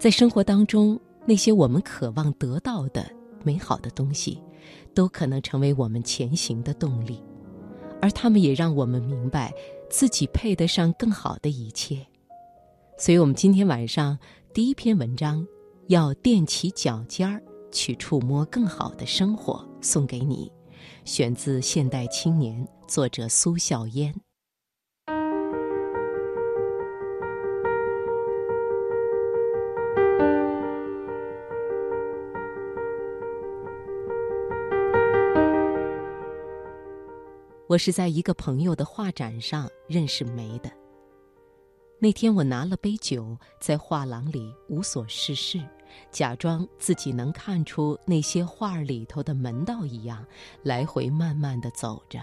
在生活当中，那些我们渴望得到的美好的东西，都可能成为我们前行的动力，而他们也让我们明白自己配得上更好的一切。所以，我们今天晚上第一篇文章，要踮起脚尖儿去触摸更好的生活，送给你，选自《现代青年》，作者苏笑烟。我是在一个朋友的画展上认识梅的。那天我拿了杯酒，在画廊里无所事事，假装自己能看出那些画里头的门道一样，来回慢慢的走着。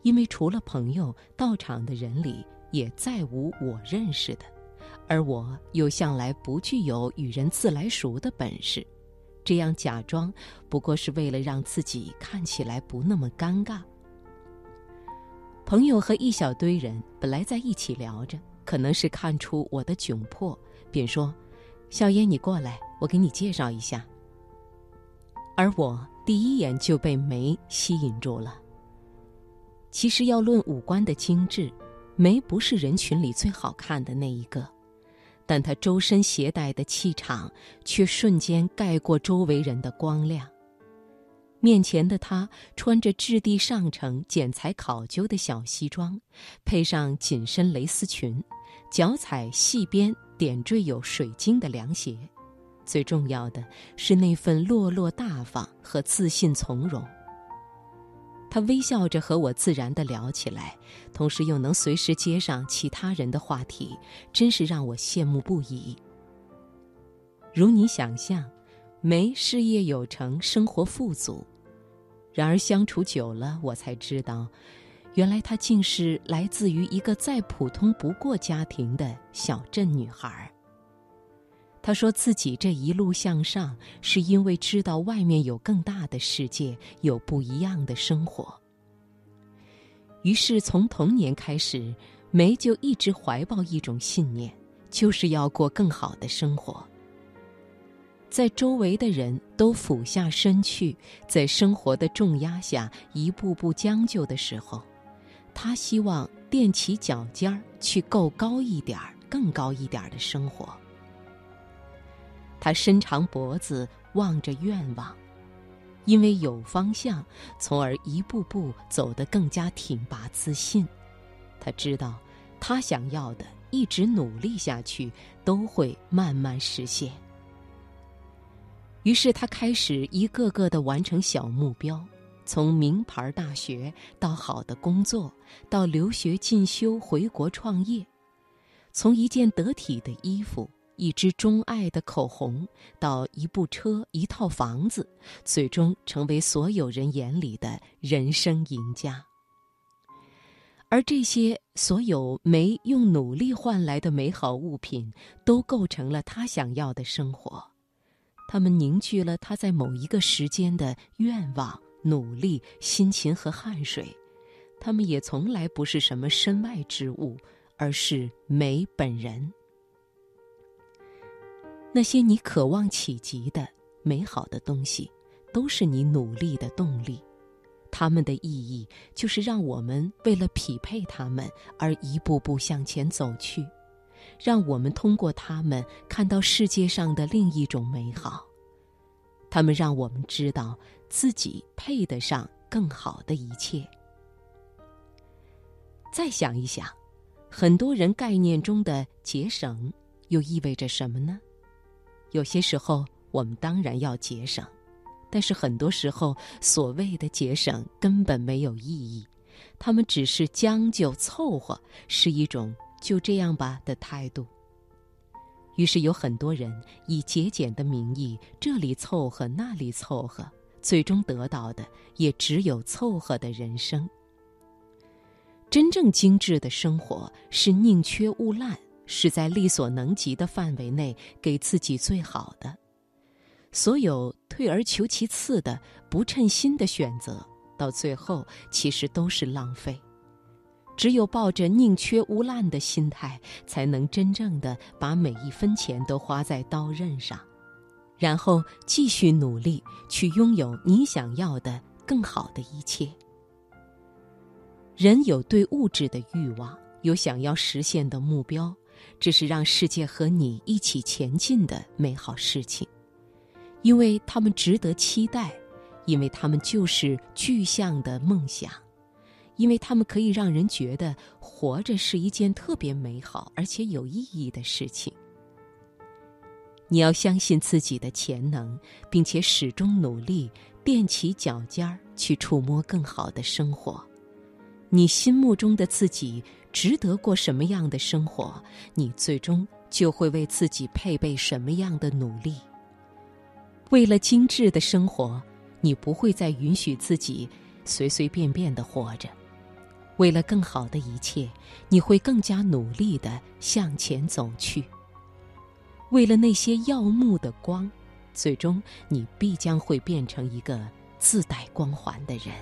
因为除了朋友，到场的人里也再无我认识的，而我又向来不具有与人自来熟的本事，这样假装不过是为了让自己看起来不那么尴尬。朋友和一小堆人本来在一起聊着，可能是看出我的窘迫，便说：“小烟，你过来，我给你介绍一下。”而我第一眼就被梅吸引住了。其实要论五官的精致，梅不是人群里最好看的那一个，但她周身携带的气场却瞬间盖过周围人的光亮。面前的她穿着质地上乘、剪裁考究的小西装，配上紧身蕾丝裙，脚踩细边点缀有水晶的凉鞋，最重要的是那份落落大方和自信从容。她微笑着和我自然地聊起来，同时又能随时接上其他人的话题，真是让我羡慕不已。如你想象。梅事业有成，生活富足，然而相处久了，我才知道，原来她竟是来自于一个再普通不过家庭的小镇女孩。她说自己这一路向上，是因为知道外面有更大的世界，有不一样的生活。于是从童年开始，梅就一直怀抱一种信念，就是要过更好的生活。在周围的人都俯下身去，在生活的重压下一步步将就的时候，他希望踮起脚尖儿去够高一点儿、更高一点儿的生活。他伸长脖子望着愿望，因为有方向，从而一步步走得更加挺拔自信。他知道，他想要的，一直努力下去，都会慢慢实现。于是他开始一个个的完成小目标，从名牌大学到好的工作，到留学进修、回国创业；从一件得体的衣服、一支钟爱的口红，到一部车、一套房子，最终成为所有人眼里的人生赢家。而这些所有没用努力换来的美好物品，都构成了他想要的生活。他们凝聚了他在某一个时间的愿望、努力、辛勤和汗水。他们也从来不是什么身外之物，而是美本人。那些你渴望企及的美好的东西，都是你努力的动力。他们的意义就是让我们为了匹配他们而一步步向前走去。让我们通过他们看到世界上的另一种美好。他们让我们知道自己配得上更好的一切。再想一想，很多人概念中的节省，又意味着什么呢？有些时候，我们当然要节省，但是很多时候，所谓的节省根本没有意义，他们只是将就凑合，是一种。就这样吧的态度。于是有很多人以节俭的名义，这里凑合，那里凑合，最终得到的也只有凑合的人生。真正精致的生活是宁缺毋滥，是在力所能及的范围内给自己最好的。所有退而求其次的不称心的选择，到最后其实都是浪费。只有抱着宁缺毋滥的心态，才能真正的把每一分钱都花在刀刃上，然后继续努力去拥有你想要的更好的一切。人有对物质的欲望，有想要实现的目标，这是让世界和你一起前进的美好事情，因为他们值得期待，因为他们就是具象的梦想。因为他们可以让人觉得活着是一件特别美好而且有意义的事情。你要相信自己的潜能，并且始终努力踮起脚尖儿去触摸更好的生活。你心目中的自己值得过什么样的生活，你最终就会为自己配备什么样的努力。为了精致的生活，你不会再允许自己随随便便的活着。为了更好的一切，你会更加努力的向前走去。为了那些耀目的光，最终你必将会变成一个自带光环的人。